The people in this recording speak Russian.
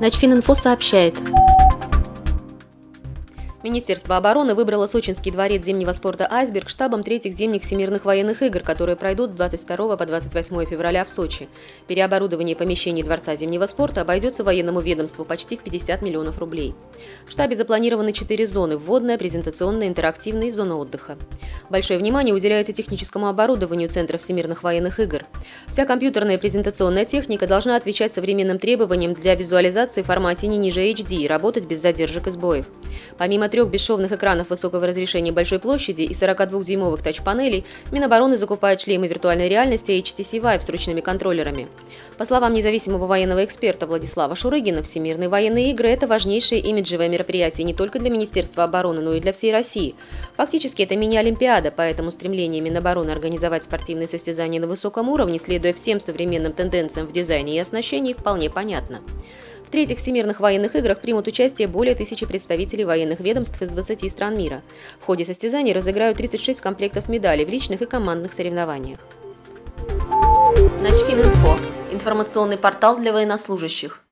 Начфининфо сообщает. Министерство обороны выбрало Сочинский дворец зимнего спорта «Айсберг» штабом третьих зимних всемирных военных игр, которые пройдут с 22 по 28 февраля в Сочи. Переоборудование помещений Дворца зимнего спорта обойдется военному ведомству почти в 50 миллионов рублей. В штабе запланированы четыре зоны – вводная, презентационная, интерактивная и зона отдыха. Большое внимание уделяется техническому оборудованию Центра всемирных военных игр. Вся компьютерная презентационная техника должна отвечать современным требованиям для визуализации в формате не ниже HD и работать без задержек и сбоев. Помимо трех бесшовных экранов высокого разрешения большой площади и 42-дюймовых тач-панелей, Минобороны закупает шлемы виртуальной реальности HTC Vive с ручными контроллерами. По словам независимого военного эксперта Владислава Шурыгина, Всемирные военные игры – это важнейшее имиджевое мероприятие не только для Министерства обороны, но и для всей России. Фактически это мини-олимпиада, поэтому стремление Минобороны организовать спортивные состязания на высоком уровне, следуя всем современным тенденциям в дизайне и оснащении, вполне понятно. В третьих Всемирных военных играх примут участие более тысячи представителей военных ведомств из 20 стран мира. В ходе состязаний разыграют 36 комплектов медалей в личных и командных соревнованиях. Начфининфо – информационный портал для военнослужащих.